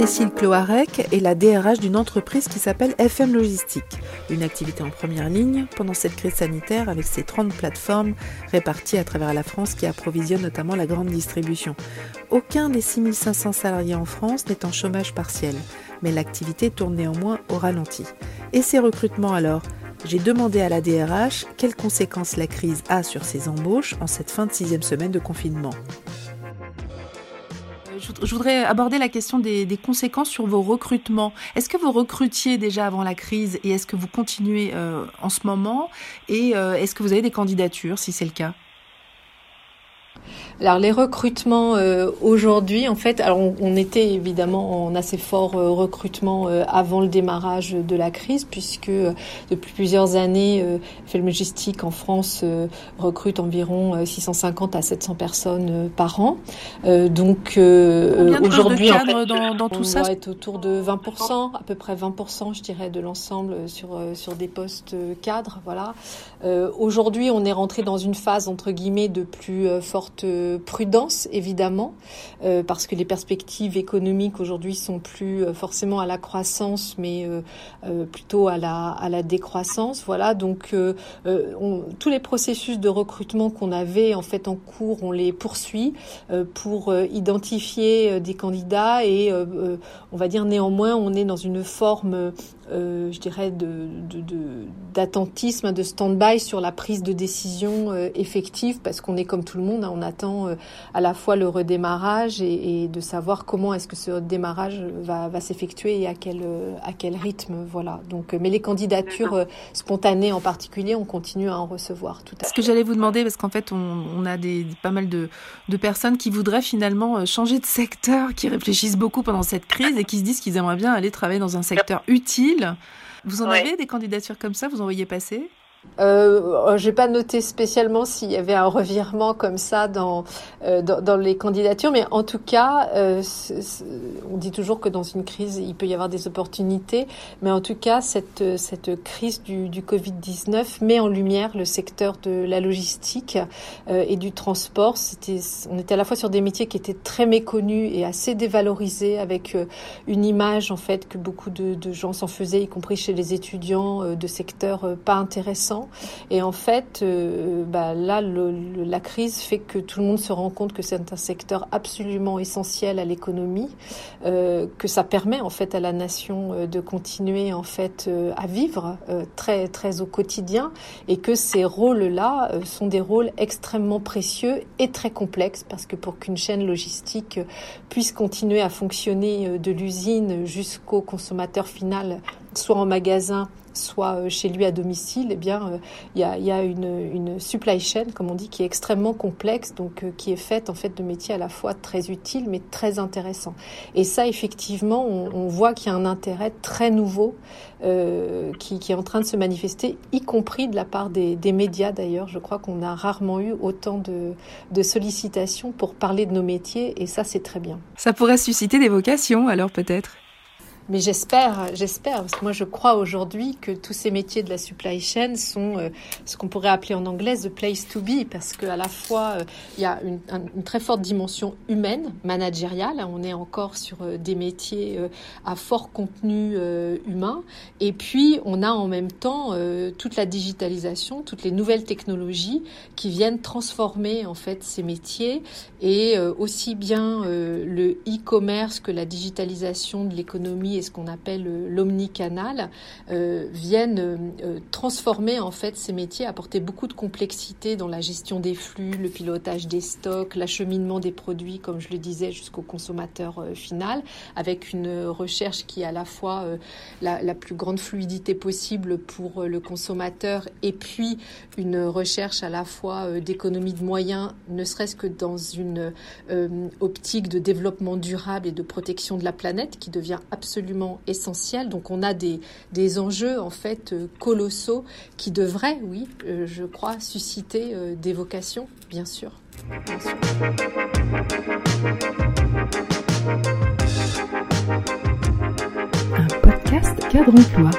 Cécile Cloarec est la DRH d'une entreprise qui s'appelle FM Logistique, une activité en première ligne pendant cette crise sanitaire avec ses 30 plateformes réparties à travers la France qui approvisionnent notamment la grande distribution. Aucun des 6500 salariés en France n'est en chômage partiel, mais l'activité tourne néanmoins au ralenti. Et ces recrutements alors? J'ai demandé à la DRH quelles conséquences la crise a sur ses embauches en cette fin de sixième semaine de confinement je voudrais aborder la question des, conséquences sur vos recrutements. Est-ce que vous recrutiez déjà avant la crise et est-ce que vous continuez euh, en ce moment? Et euh, est-ce que vous avez des candidatures si c'est le cas? Alors les recrutements euh, aujourd'hui, en fait, alors on, était évidemment en assez fort euh, recrutement euh, avant le démarrage de la crise, puisque depuis plusieurs années, Film Logistique en France recrute environ 650 à 700 personnes par an. donc aujourd'hui, dans, dans, tout on ça, va être autour de 20%, à peu près 20%, je dirais, de l'ensemble sur sur des postes cadres. Voilà. aujourd'hui, on est rentré dans une phase entre guillemets de plus forte prudence, évidemment, euh, parce que les perspectives économiques aujourd'hui sont plus euh, forcément à la croissance, mais euh, plutôt à la, à la décroissance. Voilà, donc tous les processus de recrutement qu'on avait en fait en cours, on les poursuit pour identifier des candidats et on va dire néanmoins, on est dans une forme je dirais, d'attentisme, de, de, de stand-by sur la prise de décision effective, parce qu'on est comme tout le monde, hein, on attend euh, à la fois le redémarrage et, et de savoir comment est-ce que ce redémarrage va, va s'effectuer et à quel, à quel rythme. Voilà. Donc, mais les candidatures spontanées en particulier, on continue à en recevoir. Tout à Ce que j'allais vous demander, parce qu'en fait, on, on, a des, pas mal de, de personnes qui voudraient finalement changer de secteur, qui réfléchissent beaucoup pendant cette crise et qui se disent qu'ils aimeraient bien aller travailler dans un secteur utile vous en avez des candidatures comme ça Vous en voyez passer? Euh, J'ai pas noté spécialement s'il y avait un revirement comme ça dans, euh, dans, dans, les candidatures, mais en tout cas, euh, on dit toujours que dans une crise, il peut y avoir des opportunités, mais en tout cas, cette, cette crise du, du Covid-19 met en lumière le secteur de la logistique euh, et du transport. C'était, on était à la fois sur des métiers qui étaient très méconnus et assez dévalorisés, avec euh, une image en fait que beaucoup de, de gens s'en faisaient, y compris chez les étudiants, euh, de secteurs pas intéressants et en fait, euh, bah, là, la crise fait que tout le monde se rend compte que c'est un secteur absolument essentiel à l'économie, euh, que ça permet en fait à la nation euh, de continuer en fait à vivre très très au quotidien, et que ces rôles-là sont des rôles extrêmement précieux et très complexes parce que pour qu'une chaîne logistique puisse continuer à fonctionner de l'usine jusqu'au consommateur final, soit en magasin soit euh, chez lui à domicile, eh bien, il euh, y a, une, une, supply chain, comme on dit, qui est extrêmement complexe, donc euh, qui est faite en fait de métiers à la fois très utiles mais très intéressants. Et ça, effectivement, on, voit qu'il y a un intérêt très nouveau qui, est en train de se manifester, y compris de la part des, médias d'ailleurs. Je crois qu'on a rarement eu autant de, de sollicitations pour parler de nos métiers, et ça, c'est très bien. Ça pourrait susciter des vocations, alors peut-être? Mais j'espère, j'espère, parce que moi je crois aujourd'hui que tous ces métiers de la supply chain sont euh, ce qu'on pourrait appeler en anglais the place to be, parce qu'à la fois euh, il y a une, une, très forte dimension humaine, managériale. On est encore sur euh, des métiers à fort contenu humain, et puis on a en même temps toute la digitalisation, toutes les nouvelles technologies qui viennent transformer en fait ces métiers, et aussi bien le e-commerce que la digitalisation de l'économie ce qu'on appelle euh, l'omnicanal euh, viennent euh, transformer en fait ces métiers, apporter beaucoup de complexité dans la gestion des flux, le pilotage des stocks, l'acheminement des produits, comme je le disais, jusqu'au consommateur final, avec une recherche qui est à la fois la, la, plus grande fluidité possible pour le consommateur et puis une recherche à la fois d'économie de moyens, ne serait-ce que dans une optique de développement durable et de protection de la planète qui devient absolument essentiel. Donc on a des, des enjeux en fait euh, colossaux qui devraient, oui, euh, je crois, susciter euh, des vocations, bien sûr. Bien sûr. Un podcast cadre emploi.